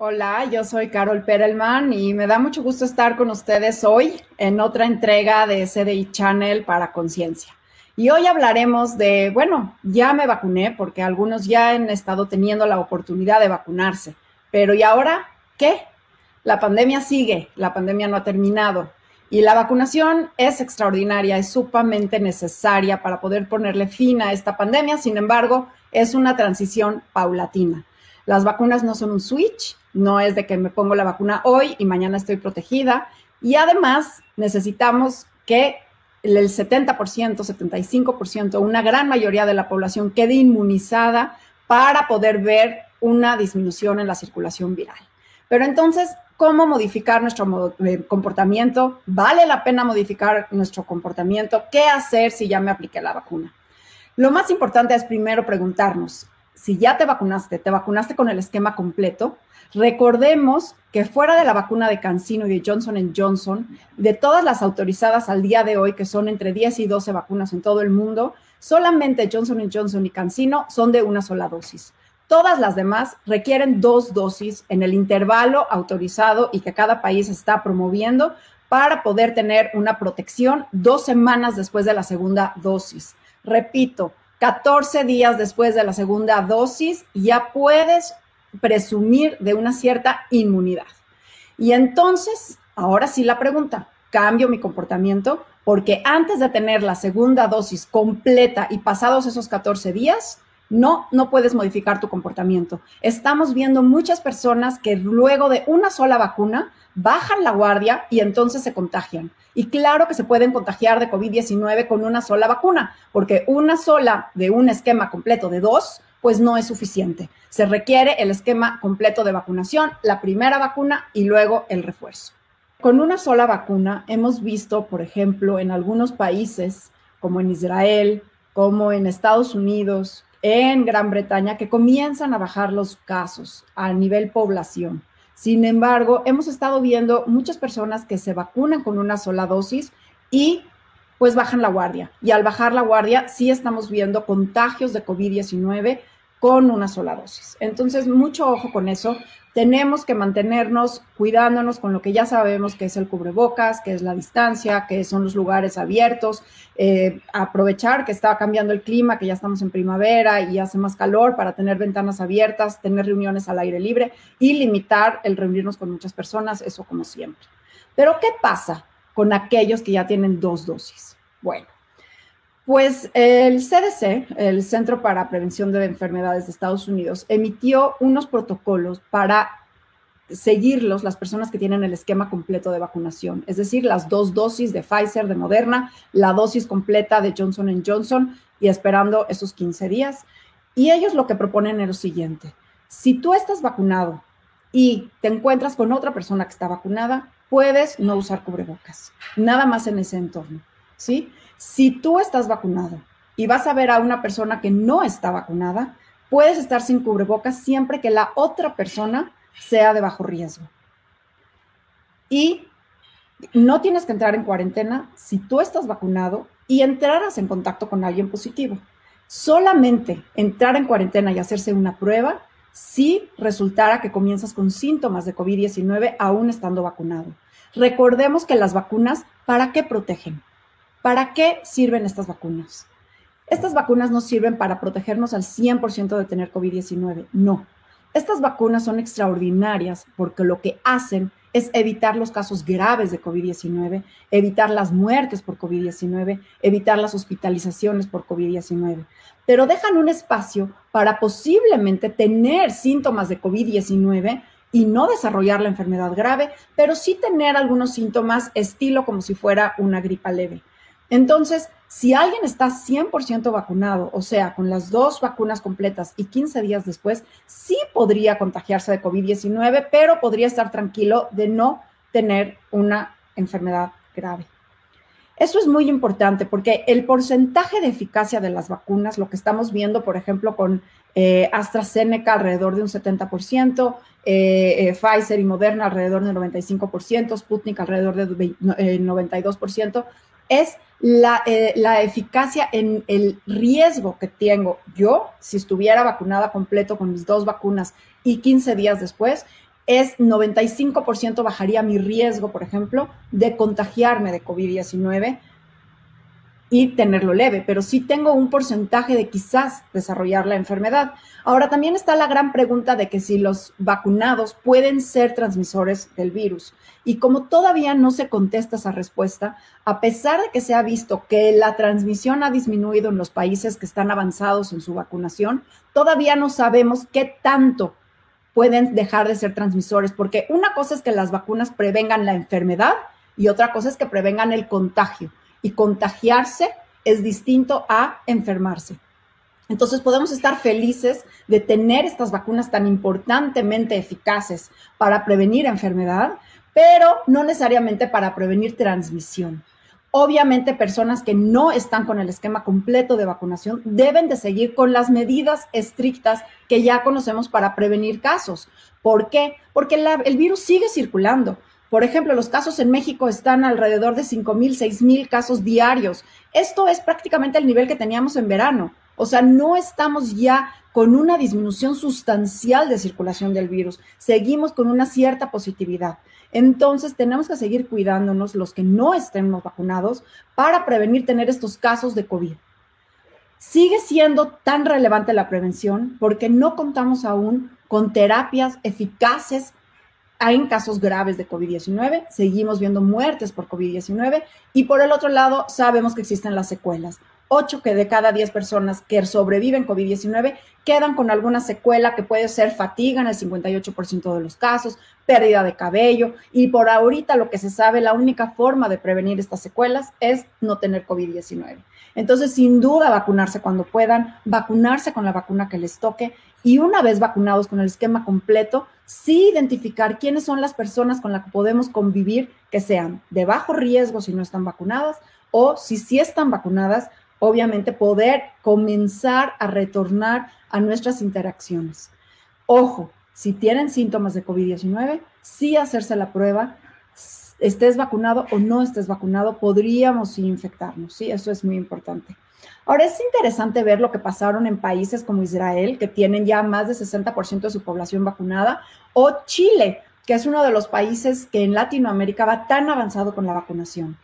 Hola, yo soy Carol Perelman y me da mucho gusto estar con ustedes hoy en otra entrega de CDI Channel para Conciencia. Y hoy hablaremos de, bueno, ya me vacuné porque algunos ya han estado teniendo la oportunidad de vacunarse, pero ¿y ahora qué? La pandemia sigue, la pandemia no ha terminado y la vacunación es extraordinaria, es sumamente necesaria para poder ponerle fin a esta pandemia, sin embargo, es una transición paulatina. Las vacunas no son un switch, no es de que me pongo la vacuna hoy y mañana estoy protegida. Y además necesitamos que el 70%, 75%, una gran mayoría de la población quede inmunizada para poder ver una disminución en la circulación viral. Pero entonces, ¿cómo modificar nuestro eh, comportamiento? ¿Vale la pena modificar nuestro comportamiento? ¿Qué hacer si ya me apliqué la vacuna? Lo más importante es primero preguntarnos, si ya te vacunaste, te vacunaste con el esquema completo, recordemos que fuera de la vacuna de CanSino y de Johnson Johnson, de todas las autorizadas al día de hoy, que son entre 10 y 12 vacunas en todo el mundo, solamente Johnson Johnson y CanSino son de una sola dosis. Todas las demás requieren dos dosis en el intervalo autorizado y que cada país está promoviendo para poder tener una protección dos semanas después de la segunda dosis. Repito, 14 días después de la segunda dosis, ya puedes presumir de una cierta inmunidad. Y entonces, ahora sí la pregunta, ¿cambio mi comportamiento? Porque antes de tener la segunda dosis completa y pasados esos 14 días, no, no puedes modificar tu comportamiento. Estamos viendo muchas personas que luego de una sola vacuna bajan la guardia y entonces se contagian. Y claro que se pueden contagiar de COVID-19 con una sola vacuna, porque una sola de un esquema completo de dos, pues no es suficiente. Se requiere el esquema completo de vacunación, la primera vacuna y luego el refuerzo. Con una sola vacuna hemos visto, por ejemplo, en algunos países, como en Israel, como en Estados Unidos, en Gran Bretaña, que comienzan a bajar los casos a nivel población. Sin embargo, hemos estado viendo muchas personas que se vacunan con una sola dosis y pues bajan la guardia. Y al bajar la guardia, sí estamos viendo contagios de COVID-19 con una sola dosis. Entonces, mucho ojo con eso. Tenemos que mantenernos cuidándonos con lo que ya sabemos que es el cubrebocas, que es la distancia, que son los lugares abiertos, eh, aprovechar que está cambiando el clima, que ya estamos en primavera y hace más calor para tener ventanas abiertas, tener reuniones al aire libre y limitar el reunirnos con muchas personas, eso como siempre. Pero ¿qué pasa con aquellos que ya tienen dos dosis? Bueno, pues el CDC, el Centro para Prevención de Enfermedades de Estados Unidos, emitió unos protocolos para seguirlos las personas que tienen el esquema completo de vacunación, es decir, las dos dosis de Pfizer, de Moderna, la dosis completa de Johnson Johnson y esperando esos 15 días. Y ellos lo que proponen es lo siguiente, si tú estás vacunado y te encuentras con otra persona que está vacunada, puedes no usar cubrebocas, nada más en ese entorno, ¿sí? Si tú estás vacunado y vas a ver a una persona que no está vacunada, puedes estar sin cubrebocas siempre que la otra persona sea de bajo riesgo. Y no tienes que entrar en cuarentena si tú estás vacunado y entraras en contacto con alguien positivo. Solamente entrar en cuarentena y hacerse una prueba si resultara que comienzas con síntomas de COVID-19 aún estando vacunado. Recordemos que las vacunas, ¿para qué protegen? ¿Para qué sirven estas vacunas? Estas vacunas no sirven para protegernos al 100% de tener COVID-19, no. Estas vacunas son extraordinarias porque lo que hacen es evitar los casos graves de COVID-19, evitar las muertes por COVID-19, evitar las hospitalizaciones por COVID-19, pero dejan un espacio para posiblemente tener síntomas de COVID-19 y no desarrollar la enfermedad grave, pero sí tener algunos síntomas estilo como si fuera una gripa leve. Entonces, si alguien está 100% vacunado, o sea, con las dos vacunas completas y 15 días después, sí podría contagiarse de COVID-19, pero podría estar tranquilo de no tener una enfermedad grave. Eso es muy importante porque el porcentaje de eficacia de las vacunas, lo que estamos viendo, por ejemplo, con eh, AstraZeneca alrededor de un 70%, eh, eh, Pfizer y Moderna alrededor del 95%, Sputnik alrededor del 92%, es la, la, eficacia en el riesgo que tengo yo si estuviera vacunada completo con mis dos vacunas y 15 días después es 95% bajaría mi riesgo, por ejemplo, de contagiarme de COVID-19 y tenerlo leve, pero sí tengo un porcentaje de quizás desarrollar la enfermedad. Ahora también está la gran pregunta de que si los vacunados pueden ser transmisores del virus. Y como todavía no se contesta esa respuesta, a pesar de que se ha visto que la transmisión ha disminuido en los países que están avanzados en su vacunación, todavía no sabemos qué tanto pueden dejar de ser transmisores, porque una cosa es que las vacunas prevengan la enfermedad y otra cosa es que prevengan el contagio y contagiarse es distinto a enfermarse. Entonces podemos estar felices de tener estas vacunas tan importantemente eficaces para prevenir enfermedad, pero no necesariamente para prevenir transmisión. Obviamente personas que no están con el esquema completo de vacunación deben de seguir con las medidas estrictas que ya conocemos para prevenir casos. ¿Por qué? Porque el virus sigue circulando. Por ejemplo, los casos en México están alrededor de 5.000, 6.000 casos diarios. Esto es prácticamente el nivel que teníamos en verano. O sea, no estamos ya con una disminución sustancial de circulación del virus. Seguimos con una cierta positividad. Entonces, tenemos que seguir cuidándonos los que no estemos vacunados para prevenir tener estos casos de COVID. Sigue siendo tan relevante la prevención porque no contamos aún con terapias eficaces en casos graves de COVID-19, seguimos viendo muertes por COVID-19 y por el otro lado sabemos que existen las secuelas. Ocho que de cada diez personas que sobreviven COVID-19 quedan con alguna secuela que puede ser fatiga en el 58% de los casos, pérdida de cabello y por ahorita lo que se sabe, la única forma de prevenir estas secuelas es no tener COVID-19. Entonces, sin duda, vacunarse cuando puedan, vacunarse con la vacuna que les toque y una vez vacunados con el esquema completo, sí identificar quiénes son las personas con las que podemos convivir que sean de bajo riesgo si no están vacunadas o si sí están vacunadas, obviamente poder comenzar a retornar a nuestras interacciones. Ojo, si tienen síntomas de COVID-19, sí hacerse la prueba, estés vacunado o no estés vacunado, podríamos infectarnos, ¿sí? Eso es muy importante. Ahora es interesante ver lo que pasaron en países como Israel, que tienen ya más de 60% de su población vacunada, o Chile, que es uno de los países que en Latinoamérica va tan avanzado con la vacunación.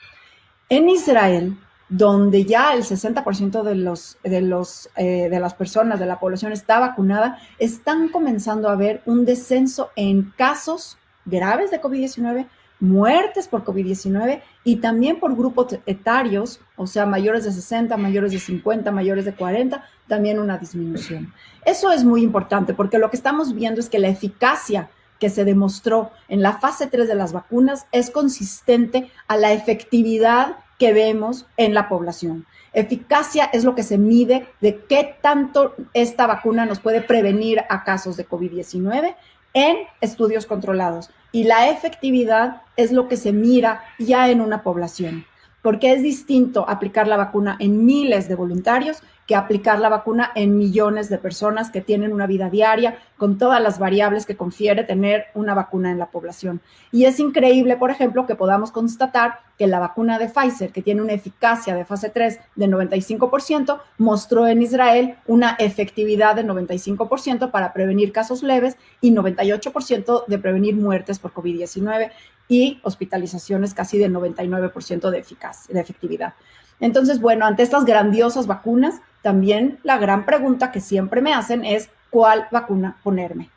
En Israel, donde ya el 60% de, los, de, los, eh, de las personas de la población está vacunada, están comenzando a ver un descenso en casos graves de COVID-19, muertes por COVID-19 y también por grupos etarios, o sea, mayores de 60, mayores de 50, mayores de 40, también una disminución. Eso es muy importante porque lo que estamos viendo es que la eficacia que se demostró en la fase 3 de las vacunas es consistente a la efectividad que vemos en la población. Eficacia es lo que se mide de qué tanto esta vacuna nos puede prevenir a casos de COVID-19 en estudios controlados y la efectividad es lo que se mira ya en una población, porque es distinto aplicar la vacuna en miles de voluntarios que aplicar la vacuna en millones de personas que tienen una vida diaria con todas las variables que confiere tener una vacuna en la población. Y es increíble, por ejemplo, que podamos constatar que la vacuna de Pfizer, que tiene una eficacia de fase 3 de 95%, mostró en Israel una efectividad de 95% para prevenir casos leves y 98% de prevenir muertes por COVID-19 y hospitalizaciones casi de 99% de, eficaz, de efectividad. Entonces, bueno, ante estas grandiosas vacunas, también la gran pregunta que siempre me hacen es cuál vacuna ponerme,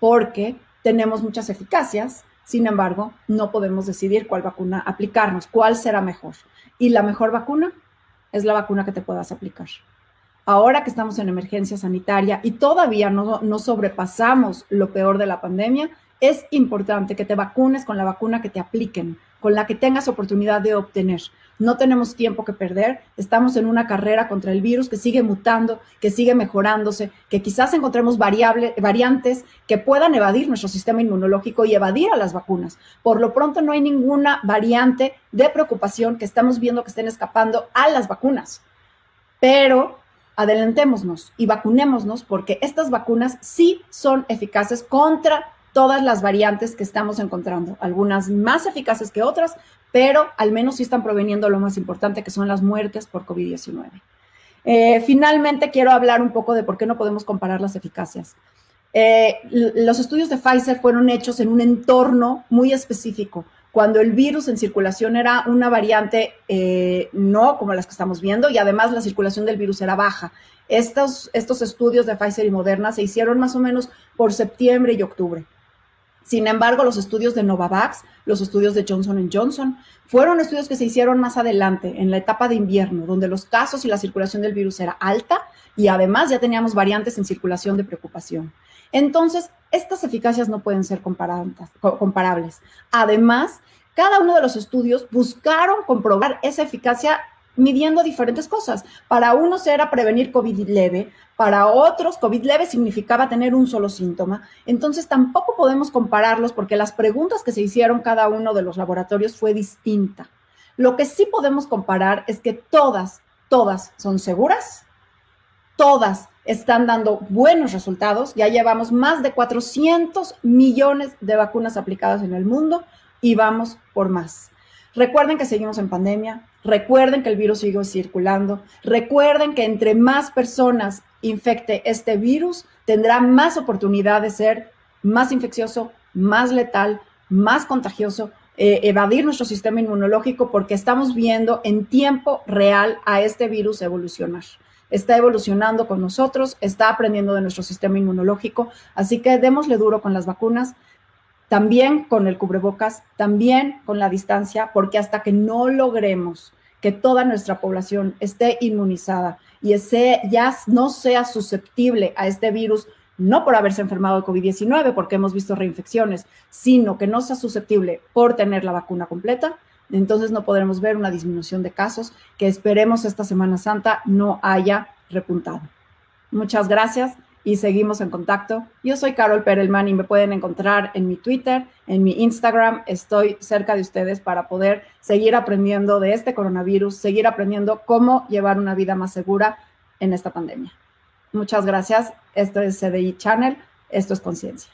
porque tenemos muchas eficacias, sin embargo, no podemos decidir cuál vacuna aplicarnos, cuál será mejor. Y la mejor vacuna es la vacuna que te puedas aplicar. Ahora que estamos en emergencia sanitaria y todavía no, no sobrepasamos lo peor de la pandemia, es importante que te vacunes con la vacuna que te apliquen, con la que tengas oportunidad de obtener. No tenemos tiempo que perder, estamos en una carrera contra el virus que sigue mutando, que sigue mejorándose, que quizás encontremos variantes que puedan evadir nuestro sistema inmunológico y evadir a las vacunas. Por lo pronto no hay ninguna variante de preocupación que estamos viendo que estén escapando a las vacunas. Pero adelantémonos y vacunémonos porque estas vacunas sí son eficaces contra todas las variantes que estamos encontrando, algunas más eficaces que otras, pero al menos sí están proveniendo lo más importante, que son las muertes por COVID-19. Eh, finalmente, quiero hablar un poco de por qué no podemos comparar las eficacias. Eh, los estudios de Pfizer fueron hechos en un entorno muy específico, cuando el virus en circulación era una variante eh, no como las que estamos viendo y además la circulación del virus era baja. Estos, estos estudios de Pfizer y Moderna se hicieron más o menos por septiembre y octubre. Sin embargo, los estudios de Novavax, los estudios de Johnson Johnson, fueron estudios que se hicieron más adelante, en la etapa de invierno, donde los casos y la circulación del virus era alta y además ya teníamos variantes en circulación de preocupación. Entonces, estas eficacias no pueden ser comparables. Además, cada uno de los estudios buscaron comprobar esa eficacia midiendo diferentes cosas. Para unos era prevenir COVID leve, para otros COVID leve significaba tener un solo síntoma. Entonces tampoco podemos compararlos porque las preguntas que se hicieron cada uno de los laboratorios fue distinta. Lo que sí podemos comparar es que todas, todas son seguras, todas están dando buenos resultados. Ya llevamos más de 400 millones de vacunas aplicadas en el mundo y vamos por más. Recuerden que seguimos en pandemia, recuerden que el virus sigue circulando, recuerden que entre más personas infecte este virus, tendrá más oportunidad de ser más infeccioso, más letal, más contagioso, eh, evadir nuestro sistema inmunológico porque estamos viendo en tiempo real a este virus evolucionar. Está evolucionando con nosotros, está aprendiendo de nuestro sistema inmunológico, así que démosle duro con las vacunas también con el cubrebocas, también con la distancia, porque hasta que no logremos que toda nuestra población esté inmunizada y ese ya no sea susceptible a este virus, no por haberse enfermado de COVID-19, porque hemos visto reinfecciones, sino que no sea susceptible por tener la vacuna completa, entonces no podremos ver una disminución de casos que esperemos esta Semana Santa no haya repuntado. Muchas gracias y seguimos en contacto. Yo soy Carol Perelman y me pueden encontrar en mi Twitter, en mi Instagram. Estoy cerca de ustedes para poder seguir aprendiendo de este coronavirus, seguir aprendiendo cómo llevar una vida más segura en esta pandemia. Muchas gracias. Esto es CDI Channel. Esto es Conciencia.